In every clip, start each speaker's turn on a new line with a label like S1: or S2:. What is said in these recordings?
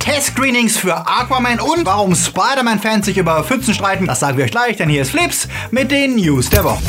S1: Testscreenings für Aquaman und warum Spider-Man-Fans sich über Pfützen streiten, das sagen wir euch gleich, denn hier ist Flips mit den News der Woche.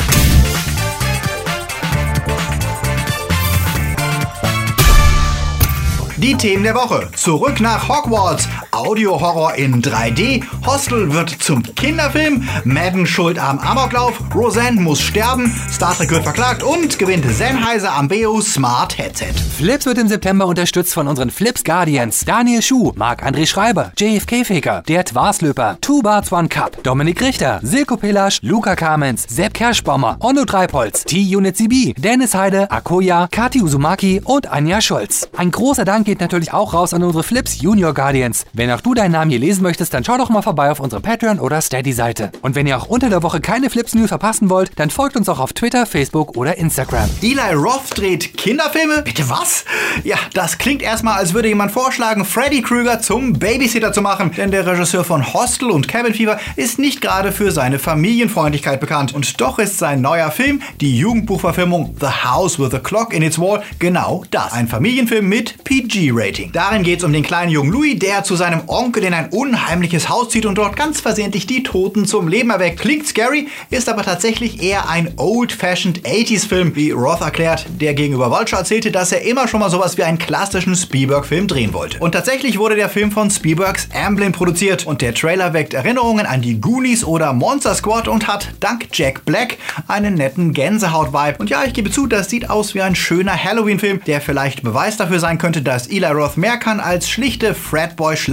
S1: Die Themen der Woche. Zurück nach Hogwarts. Audio-Horror in 3D. Hostel wird zum Kinderfilm. Madden schuld am Amoklauf. Roseanne muss sterben. Star Trek wird verklagt und gewinnt Sennheiser Ambeo Smart Headset.
S2: Flips wird im September unterstützt von unseren Flips Guardians. Daniel Schuh, Marc-André Schreiber, JFK-Faker, Der Twarslöper, Two Barts One Cup, Dominik Richter, Silko Pillasch, Luca Kamens, Sepp Kerschbaumer, Onno Treipholz, T-Unit CB, Dennis Heide, Akoya, Kati Uzumaki und Anja Scholz. Ein großer Dank geht natürlich auch raus an unsere Flips Junior Guardians. Wenn auch du deinen Namen hier lesen möchtest, dann schau doch mal vorbei auf unsere Patreon oder Steady-Seite. Und wenn ihr auch unter der Woche keine Flips News verpassen wollt, dann folgt uns auch auf Twitter, Facebook oder Instagram.
S1: Eli Roth dreht Kinderfilme? Bitte was? Ja, das klingt erstmal, als würde jemand vorschlagen, Freddy Krueger zum Babysitter zu machen. Denn der Regisseur von Hostel und Cabin Fever ist nicht gerade für seine Familienfreundlichkeit bekannt. Und doch ist sein neuer Film, die Jugendbuchverfilmung The House with a Clock in its Wall, genau das. Ein Familienfilm mit PG PG-Rating. Darin geht es um den kleinen jungen Louis, der zu seinem Onkel in ein unheimliches Haus zieht und dort ganz versehentlich die Toten zum Leben erweckt. Klingt scary, ist aber tatsächlich eher ein old-fashioned 80s-Film, wie Roth erklärt, der gegenüber Vulture erzählte, dass er immer schon mal sowas wie einen klassischen Spielberg-Film drehen wollte. Und tatsächlich wurde der Film von Spielbergs Amblin produziert und der Trailer weckt Erinnerungen an die Goonies oder Monster Squad und hat dank Jack Black einen netten Gänsehaut-Vibe. Und ja, ich gebe zu, das sieht aus wie ein schöner Halloween-Film, der vielleicht Beweis dafür sein könnte, dass Eli Roth mehr kann, als schlichte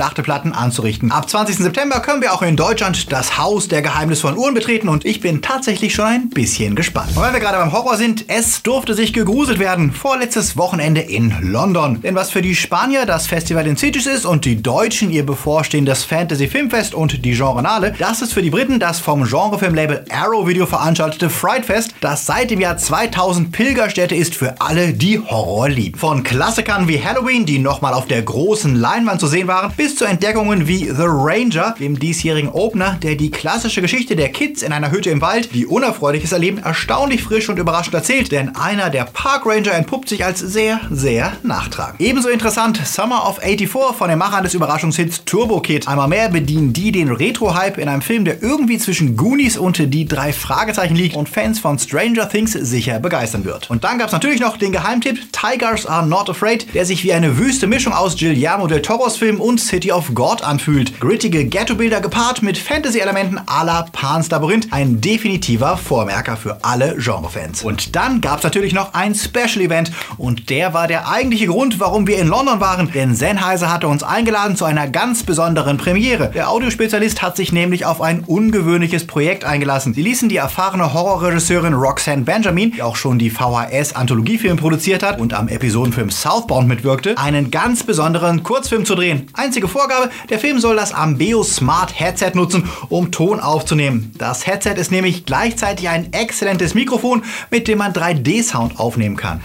S1: Fratboy-Schlachteplatten anzurichten. Ab 20. September können wir auch in Deutschland das Haus der geheimnisvollen Uhren betreten und ich bin tatsächlich schon ein bisschen gespannt. Und weil wir gerade beim Horror sind, es durfte sich gegruselt werden. Vorletztes Wochenende in London. Denn was für die Spanier das Festival in Cities ist und die Deutschen ihr bevorstehendes Fantasy Filmfest und die Genrenale, das ist für die Briten das vom Genrefilmlabel Arrow Video veranstaltete Frightfest, das seit dem Jahr 2000 Pilgerstätte ist für alle, die Horror lieben. Von Klassikern wie Halloween, die nochmal auf der großen Leinwand zu sehen waren, bis zu Entdeckungen wie The Ranger, dem diesjährigen Opener, der die klassische Geschichte der Kids in einer Hütte im Wald, die unerfreuliches Erleben, erstaunlich frisch und überraschend erzählt, denn einer der Park Ranger entpuppt sich als sehr, sehr nachtragend. Ebenso interessant Summer of 84 von den Machern des Überraschungshits Turbo Kid. Einmal mehr bedienen die den Retro-Hype in einem Film, der irgendwie zwischen Goonies und die drei Fragezeichen liegt und Fans von Stranger Things sicher begeistern wird. Und dann gab es natürlich noch den Geheimtipp Tigers Are Not Afraid, der sich wie eine wüste Mischung aus Guillermo del Toros Film und City of God anfühlt. Grittige Ghetto-Bilder gepaart mit Fantasy-Elementen à la Pan's Labyrinth. Ein definitiver Vormerker für alle Genrefans. Und dann gab es natürlich noch ein Special-Event und der war der eigentliche Grund, warum wir in London waren, denn Sennheiser hatte uns eingeladen zu einer ganz besonderen Premiere. Der Audiospezialist hat sich nämlich auf ein ungewöhnliches Projekt eingelassen. Sie ließen die erfahrene Horrorregisseurin Roxanne Benjamin, die auch schon die VHS-Anthologiefilm produziert hat und am Episodenfilm Southbound mitwirkte, einen ganz besonderen Kurzfilm zu drehen. Einzige Vorgabe, der Film soll das Ambeo Smart Headset nutzen, um Ton aufzunehmen. Das Headset ist nämlich gleichzeitig ein exzellentes Mikrofon, mit dem man 3D-Sound aufnehmen kann.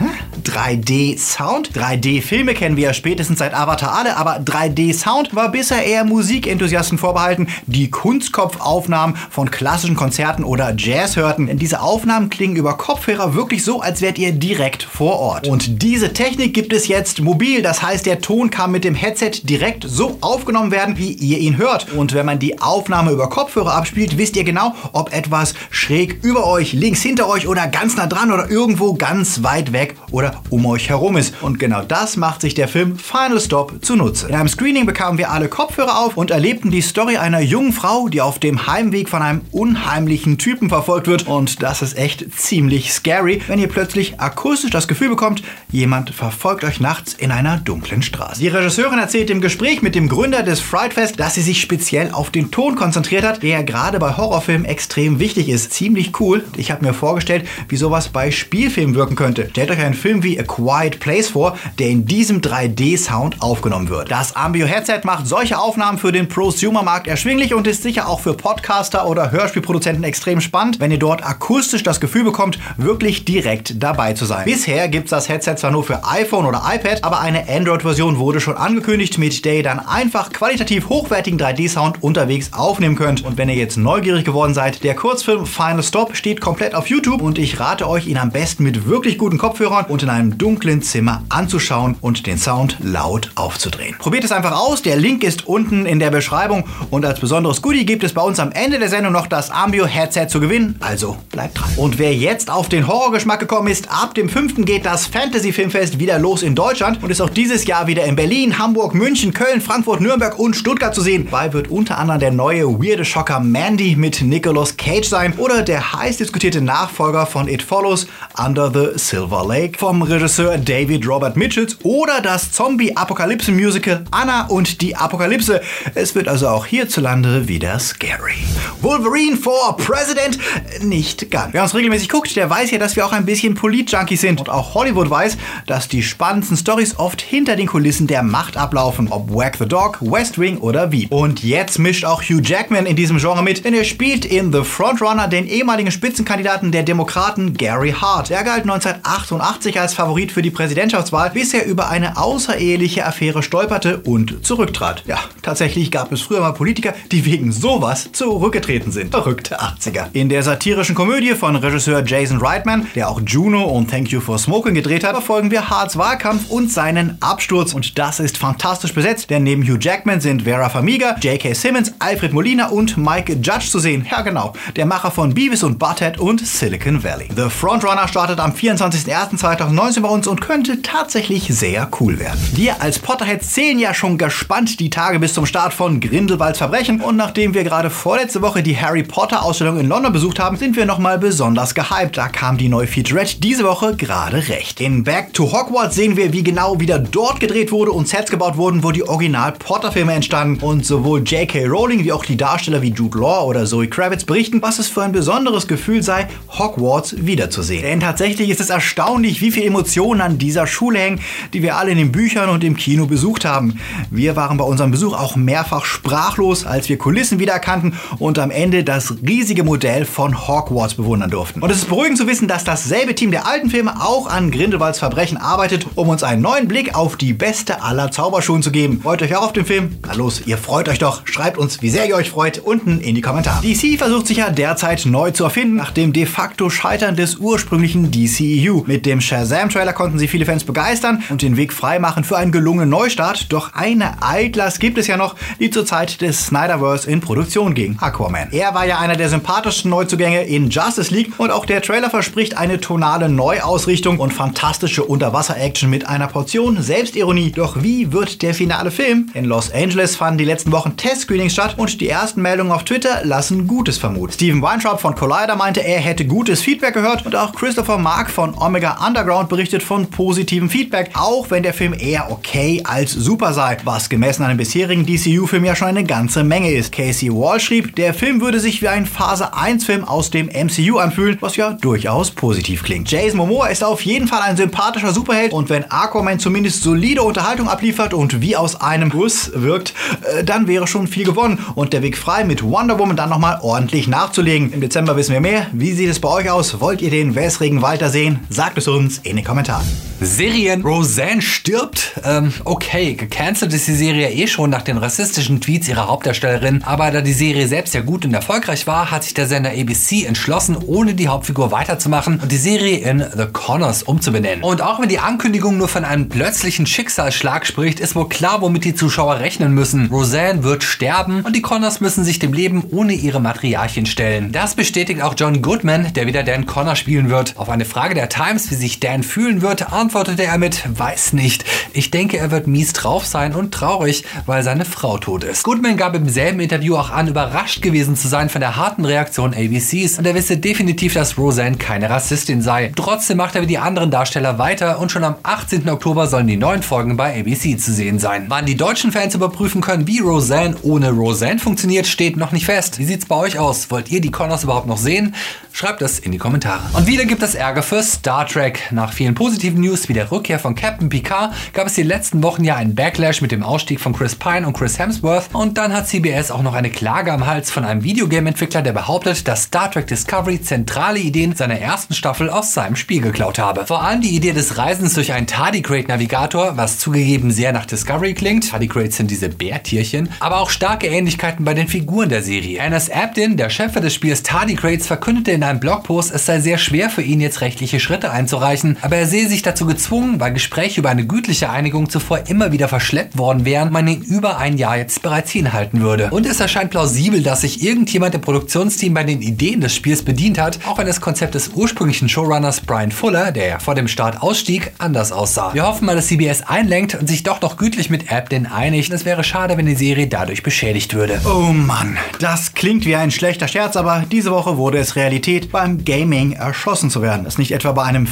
S1: 3D-Sound? 3D-Filme kennen wir ja spätestens seit Avatar alle, aber 3D-Sound war bisher eher Musikenthusiasten vorbehalten, die Kunstkopfaufnahmen von klassischen Konzerten oder Jazz hörten. Denn diese Aufnahmen klingen über Kopfhörer wirklich so, als wärt ihr direkt vor Ort. Und diese Technik gibt es jetzt mobil, das heißt, der Ton kann mit dem Headset direkt so aufgenommen werden, wie ihr ihn hört. Und wenn man die Aufnahme über Kopfhörer abspielt, wisst ihr genau, ob etwas schräg über euch, links hinter euch oder ganz nah dran oder irgendwo ganz weit weg oder um euch herum ist. Und genau das macht sich der Film Final Stop zunutze. In einem Screening bekamen wir alle Kopfhörer auf und erlebten die Story einer jungen Frau, die auf dem Heimweg von einem unheimlichen Typen verfolgt wird. Und das ist echt ziemlich scary, wenn ihr plötzlich akustisch das Gefühl bekommt, jemand verfolgt euch nachts in einer dunklen Straße. Die Regisseurin erzählt im Gespräch mit dem Gründer des Frightfest, dass sie sich speziell auf den Ton konzentriert hat, der gerade bei Horrorfilmen extrem wichtig ist. Ziemlich cool. Ich habe mir vorgestellt, wie sowas bei Spielfilmen wirken könnte. Stellt euch einen Film wie A Quiet Place vor, der in diesem 3D-Sound aufgenommen wird. Das Ambio Headset macht solche Aufnahmen für den Prosumer-Markt erschwinglich und ist sicher auch für Podcaster oder Hörspielproduzenten extrem spannend, wenn ihr dort akustisch das Gefühl bekommt, wirklich direkt dabei zu sein. Bisher gibt es das Headset zwar nur für iPhone oder iPad, aber eine Eine Android-Version wurde schon angekündigt, mit der ihr dann einfach qualitativ hochwertigen 3D-Sound unterwegs aufnehmen könnt. Und wenn ihr jetzt neugierig geworden seid, der Kurzfilm Final Stop steht komplett auf YouTube und ich rate euch, ihn am besten mit wirklich guten Kopfhörern und in einem dunklen Zimmer anzuschauen und den Sound laut aufzudrehen. Probiert es einfach aus, der Link ist unten in der Beschreibung und als besonderes Goodie gibt es bei uns am Ende der Sendung noch das Ambio Headset zu gewinnen, also bleibt dran. Und wer jetzt auf den Horrorgeschmack gekommen ist, ab dem 5. geht das Fantasy Filmfest wieder los in Deutschland und ist auch dieses Jahr wieder in Berlin, Hamburg, München, Köln, Frankfurt, Nürnberg und Stuttgart zu sehen. Bei wird unter anderem der neue weirde Schocker Mandy mit Nicolas Cage sein oder der heiß diskutierte Nachfolger von It Follows Under the Silver Lake vom Regisseur David Robert Mitchells oder das Zombie-Apokalypse-Musical Anna und die Apokalypse. Es wird also auch hierzulande wieder scary. Wolverine for President? Nicht ganz. Wer uns regelmäßig guckt, der weiß ja, dass wir auch ein bisschen Polit-Junkies sind. Und auch Hollywood weiß, dass die spannendsten Stories oft hinter den Kulissen der Macht ablaufen. Ob Whack the Dog, West Wing oder wie. Und jetzt mischt auch Hugh Jackman in diesem Genre mit, denn er spielt in The Frontrunner den ehemaligen Spitzenkandidaten der Demokraten Gary Hart. Er galt 1988 als Favorit für die Präsidentschaftswahl, bis er über eine außereheliche Affäre stolperte und zurücktrat. Ja, tatsächlich gab es früher mal Politiker, die wegen sowas zurückgetreten sind. Verrückte 80er. In der satirischen Komödie von Regisseur Jason Reitman, der auch Juno und Thank You for Smoking gedreht hat, verfolgen wir Harts Wahlkampf und seinen Absturz. Und das ist fantastisch besetzt, denn neben Hugh Jackman sind Vera Farmiga, J.K. Simmons, Alfred Molina und Mike Judge zu sehen. Ja genau, der Macher von Beavis und Butthead und Silicon Valley. The Frontrunner startet am 24.01.2019 bei uns und könnte tatsächlich sehr cool werden. Wir als Potterheads zählen ja schon gespannt die Tage bis zum Start von Grindelwalds Verbrechen und nachdem wir gerade vorletzte Woche die Harry Potter Ausstellung in London besucht haben, sind wir nochmal besonders gehypt. Da kam die neue Featurette diese Woche gerade recht. In Back to Hogwarts sehen wir, wie genau wieder dort gedreht wurde und Sets gebaut wurden, wo die Original Potter Filme entstanden und sowohl J.K. Rowling wie auch die Darsteller wie Jude Law oder Zoe Kravitz berichten, was es für ein besonderes Gefühl sei, Hogwarts wiederzusehen. Denn tatsächlich ist es erstaunlich, wie Emotionen an dieser Schule hängen, die wir alle in den Büchern und im Kino besucht haben. Wir waren bei unserem Besuch auch mehrfach sprachlos, als wir Kulissen wiedererkannten und am Ende das riesige Modell von Hogwarts bewundern durften. Und es ist beruhigend zu wissen, dass dasselbe Team der alten Filme auch an Grindelwalds Verbrechen arbeitet, um uns einen neuen Blick auf die beste aller Zauberschulen zu geben. Freut euch auch auf den Film? Na los, ihr freut euch doch. Schreibt uns, wie sehr ihr euch freut, unten in die Kommentare. DC versucht sich ja derzeit neu zu erfinden, nach dem de facto Scheitern des ursprünglichen DCEU. Mit dem Shazam-Trailer konnten sie viele Fans begeistern und den Weg freimachen für einen gelungenen Neustart. Doch eine Altlast gibt es ja noch, die zur Zeit des Snyderverse in Produktion ging. Aquaman. Er war ja einer der sympathischsten Neuzugänge in Justice League und auch der Trailer verspricht eine tonale Neuausrichtung und fantastische Unterwasser-Action mit einer Portion Selbstironie. Doch wie wird der finale Film? In Los Angeles fanden die letzten Wochen Testscreenings statt und die ersten Meldungen auf Twitter lassen Gutes vermuten. Steven Weintraub von Collider meinte, er hätte gutes Feedback gehört und auch Christopher Mark von Omega Underground berichtet von positivem Feedback, auch wenn der Film eher okay als super sei, was gemessen an den bisherigen DCU-Film ja schon eine ganze Menge ist. Casey Wall schrieb, der Film würde sich wie ein Phase 1-Film aus dem MCU anfühlen, was ja durchaus positiv klingt. Jason Momoa ist auf jeden Fall ein sympathischer Superheld und wenn Aquaman zumindest solide Unterhaltung abliefert und wie aus einem Guss wirkt, äh, dann wäre schon viel gewonnen und der Weg frei mit Wonder Woman dann nochmal ordentlich nachzulegen. Im Dezember wissen wir mehr. Wie sieht es bei euch aus? Wollt ihr den wässrigen Walter sehen? Sagt es uns in den Kommentaren.
S2: Serien. Roseanne stirbt. Ähm, okay, gecancelt ist die Serie eh schon nach den rassistischen Tweets ihrer Hauptdarstellerin. Aber da die Serie selbst ja gut und erfolgreich war, hat sich der Sender ABC entschlossen, ohne die Hauptfigur weiterzumachen und die Serie in The Connors umzubenennen. Und auch wenn die Ankündigung nur von einem plötzlichen Schicksalsschlag spricht, ist wohl klar, womit die Zuschauer rechnen müssen. Roseanne wird sterben und die Connors müssen sich dem Leben ohne ihre Matriarchin stellen. Das bestätigt auch John Goodman, der wieder Dan Connor spielen wird. Auf eine Frage der Times, wie sich Dan fühlen wird, antwortete er mit, weiß nicht. Ich denke, er wird mies drauf sein und traurig, weil seine Frau tot ist. Goodman gab im selben Interview auch an, überrascht gewesen zu sein von der harten Reaktion ABCs und er wisse definitiv, dass Roseanne keine Rassistin sei. Trotzdem macht er wie die anderen Darsteller weiter und schon am 18. Oktober sollen die neuen Folgen bei ABC zu sehen sein. Wann die deutschen Fans überprüfen können, wie Roseanne ohne Roseanne funktioniert, steht noch nicht fest. Wie sieht's bei euch aus? Wollt ihr die Connors überhaupt noch sehen? Schreibt es in die Kommentare. Und wieder gibt es Ärger für Star Trek. Nach vielen positiven News wie der Rückkehr von Captain Picard gab es die letzten Wochen ja einen Backlash mit dem Ausstieg von Chris Pine und Chris Hemsworth. Und dann hat CBS auch noch eine Klage am Hals von einem Videogame-Entwickler, der behauptet, dass Star Trek Discovery zentrale Ideen seiner ersten Staffel aus seinem Spiel geklaut habe. Vor allem die Idee des Reisens durch ein Tardigrade-Navigator was zugegeben sehr nach Discovery klingt. Tardigrades sind diese Bärtierchen. Aber auch starke Ähnlichkeiten bei den Figuren der Serie. Ernest Abdin, der Chef des Spiels Tardigrades, verkündete in einem Blogpost, es sei sehr schwer für ihn jetzt rechtliche Schritte einzureichen, aber er sehe sich dazu gezwungen, weil Gespräche über eine gütliche Einigung zuvor immer wieder verschleppt worden wären, man ihn über ein Jahr jetzt bereits hinhalten würde. Und es erscheint plausibel, dass sich irgendjemand im Produktionsteam bei den Ideen des Spiels bedient hat, auch wenn das Konzept des ursprünglichen Showrunners Brian Fuller, der ja vor dem Start ausstieg, anders aussah. Wir hoffen mal, dass CBS einlenkt und sich doch noch gütlich mit Abden einigt. Es wäre schade, wenn die Serie dadurch beschädigt würde.
S1: Oh Mann, das klingt wie ein schlechter Scherz, aber diese Woche wurde es Realität, beim Gaming erschossen zu werden. Das nicht etwa bei einem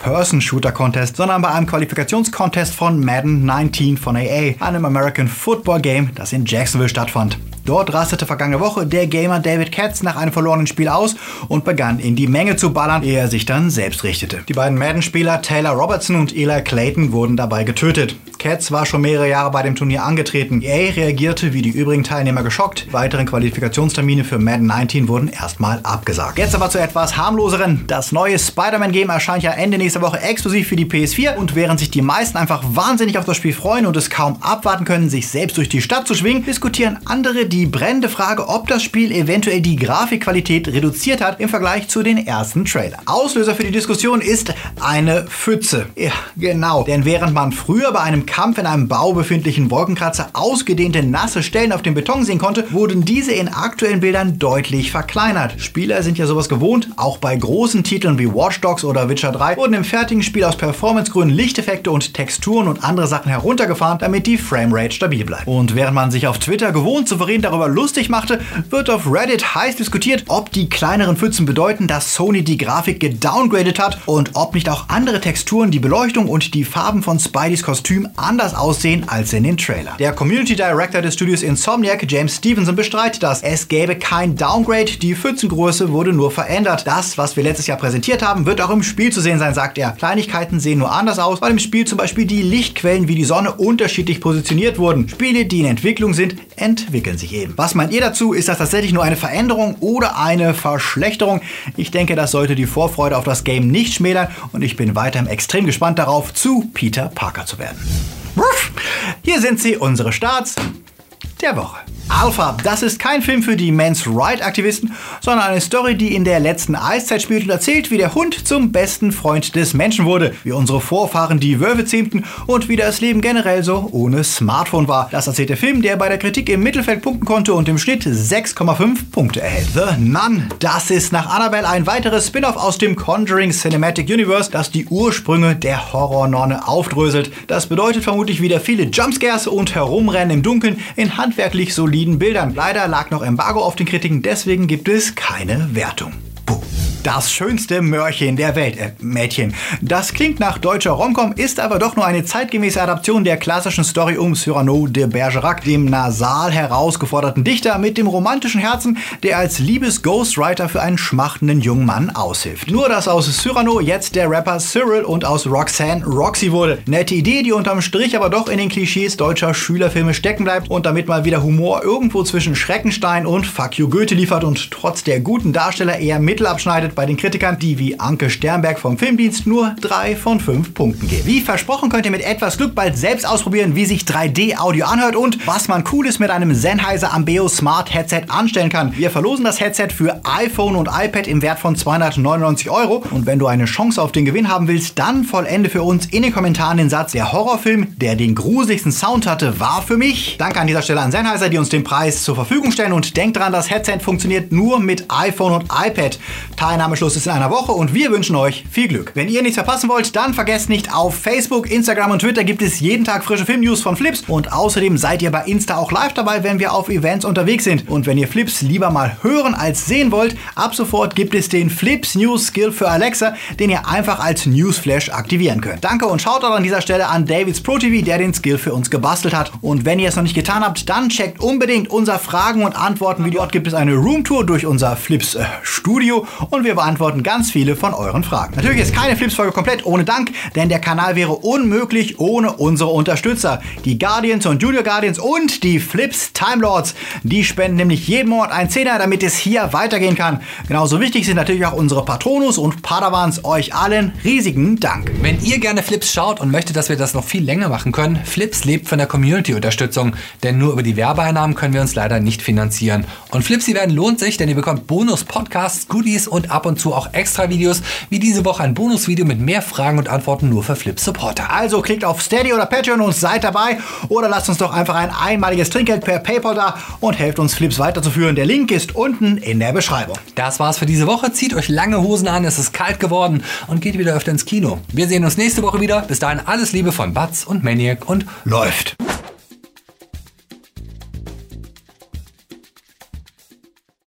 S1: First-Person-Shooter-Contest, sondern bei einem Qualifikationscontest von Madden 19 von AA, einem American Football Game, das in Jacksonville stattfand. Dort rastete vergangene Woche der Gamer David Katz nach einem verlorenen Spiel aus und begann in die Menge zu ballern, ehe er sich dann selbst richtete. Die beiden Madden-Spieler Taylor Robertson und Eli Clayton wurden dabei getötet. Katz war schon mehrere Jahre bei dem Turnier angetreten. EA reagierte wie die übrigen Teilnehmer geschockt. Weiteren Qualifikationstermine für Madden 19 wurden erstmal abgesagt. Jetzt aber zu etwas harmloseren. Das neue Spider-Man-Game erscheint ja Ende nächster Woche exklusiv für die PS4 und während sich die meisten einfach wahnsinnig auf das Spiel freuen und es kaum abwarten können, sich selbst durch die Stadt zu schwingen, diskutieren andere die brennende Frage, ob das Spiel eventuell die Grafikqualität reduziert hat im Vergleich zu den ersten Trailern. Auslöser für die Diskussion ist eine Pfütze. Ja, genau. Denn während man früher bei einem Kampf in einem Bau befindlichen Wolkenkratzer ausgedehnte nasse Stellen auf dem Beton sehen konnte, wurden diese in aktuellen Bildern deutlich verkleinert. Spieler sind ja sowas gewohnt. Auch bei großen Titeln wie Watch Dogs oder Witcher 3 wurden im fertigen Spiel aus Performancegründen Lichteffekte und Texturen und andere Sachen heruntergefahren, damit die Framerate stabil bleibt. Und während man sich auf Twitter gewohnt souverän darüber lustig machte, wird auf Reddit heiß diskutiert, ob die kleineren Pfützen bedeuten, dass Sony die Grafik gedowngradet hat und ob nicht auch andere Texturen, die Beleuchtung und die Farben von Spideys Kostüm anders aussehen als in den Trailer. Der Community Director des Studios Insomniac, James Stevenson, bestreitet das. Es gäbe kein Downgrade, die Pfützengröße wurde nur verändert. Das, was wir letztes Jahr präsentiert haben, wird auch im Spiel zu sehen sein, sagt er. Kleinigkeiten sehen nur anders aus, weil im Spiel zum Beispiel die Lichtquellen wie die Sonne unterschiedlich positioniert wurden. Spiele, die in Entwicklung sind, entwickeln sich eben. Was meint ihr dazu? Ist das tatsächlich nur eine Veränderung oder eine Verschlechterung? Ich denke, das sollte die Vorfreude auf das Game nicht schmälern und ich bin weiterhin extrem gespannt darauf, zu Peter Parker zu werden. Hier sind sie, unsere Starts der Woche. Alpha, das ist kein Film für die Men's Right Aktivisten, sondern eine Story, die in der letzten Eiszeit spielt und erzählt, wie der Hund zum besten Freund des Menschen wurde, wie unsere Vorfahren die Wölfe zähmten und wie das Leben generell so ohne Smartphone war. Das erzählt der Film, der bei der Kritik im Mittelfeld punkten konnte und im Schnitt 6,5 Punkte erhält. The Nun, das ist nach Annabelle ein weiteres Spin-off aus dem Conjuring Cinematic Universe, das die Ursprünge der Horrornonne aufdröselt. Das bedeutet vermutlich wieder viele Jumpscares und Herumrennen im Dunkeln in handwerklich soliden Bildern. Leider lag noch Embargo auf den Kritiken, deswegen gibt es keine Wertung. Das schönste Mörchen der Welt, äh, Mädchen. Das klingt nach deutscher Romcom, ist aber doch nur eine zeitgemäße Adaption der klassischen Story um Cyrano de Bergerac, dem nasal herausgeforderten Dichter mit dem romantischen Herzen, der als Liebes-Ghostwriter für einen schmachtenden jungen Mann aushilft. Nur, dass aus Cyrano jetzt der Rapper Cyril und aus Roxanne Roxy wurde. Nette Idee, die unterm Strich aber doch in den Klischees deutscher Schülerfilme stecken bleibt und damit mal wieder Humor irgendwo zwischen Schreckenstein und Fuck You Goethe liefert und trotz der guten Darsteller eher Mittel abschneidet, landet bei den Kritikern, die wie Anke Sternberg vom Filmdienst nur 3 von 5 Punkten geben. Wie versprochen könnt ihr mit etwas Glück bald selbst ausprobieren, wie sich 3D-Audio anhört und was man Cooles mit einem Sennheiser Ambeo Smart Headset anstellen kann. Wir verlosen das Headset für iPhone und iPad im Wert von 299 Euro und wenn du eine Chance auf den Gewinn haben willst, dann vollende für uns in den Kommentaren den Satz, der Horrorfilm, der den gruseligsten Sound hatte, war für mich. Danke an dieser Stelle an Sennheiser, die uns den Preis zur Verfügung stellen und denkt dran, das Headset funktioniert nur mit iPhone und iPad. Teilnahme Teilnahmeschluss ist in einer Woche und wir wünschen euch viel Glück. Wenn ihr nichts verpassen wollt, dann vergesst nicht, auf Facebook, Instagram und Twitter gibt es jeden Tag frische Filmnews von Flips und außerdem seid ihr bei Insta auch live dabei, wenn wir auf Events unterwegs sind. Und wenn ihr Flips lieber mal hören als sehen wollt, ab sofort gibt es den Flips News Skill für Alexa, den ihr einfach als Newsflash aktivieren könnt. Danke und schaut auch an dieser Stelle an Davids Pro TV, der den Skill für uns gebastelt hat. Und wenn ihr es noch nicht getan habt, dann checkt unbedingt unser Fragen und Antworten Video. Dort gibt es eine Roomtour durch unser Flips äh, Studio und wir wir beantworten ganz viele von euren Fragen. Natürlich ist keine Flips-Folge komplett ohne Dank, denn der Kanal wäre unmöglich ohne unsere Unterstützer. Die Guardians und Junior Guardians und die Flips Time Lords. Die spenden nämlich jeden Monat einen Zehner, damit es hier weitergehen kann. Genauso wichtig sind natürlich auch unsere Patronus und Padawans. Euch allen riesigen Dank.
S2: Wenn ihr gerne Flips schaut und möchtet, dass wir das noch viel länger machen können, Flips lebt von der Community-Unterstützung, denn nur über die Werbeeinnahmen können wir uns leider nicht finanzieren. Und Flipsy werden lohnt sich, denn ihr bekommt Bonus-Podcasts, Goodies und ab und zu auch extra Videos, wie diese Woche ein Bonusvideo mit mehr Fragen und Antworten nur für Flips-Supporter.
S1: Also klickt auf Steady oder Patreon und seid dabei oder lasst uns doch einfach ein einmaliges Trinkgeld per PayPal da und helft uns Flips weiterzuführen. Der Link ist unten in der Beschreibung.
S2: Das war's für diese Woche. Zieht euch lange Hosen an, es ist kalt geworden und geht wieder öfter ins Kino. Wir sehen uns nächste Woche wieder. Bis dahin alles Liebe von Batz und Maniac und
S1: Läuft.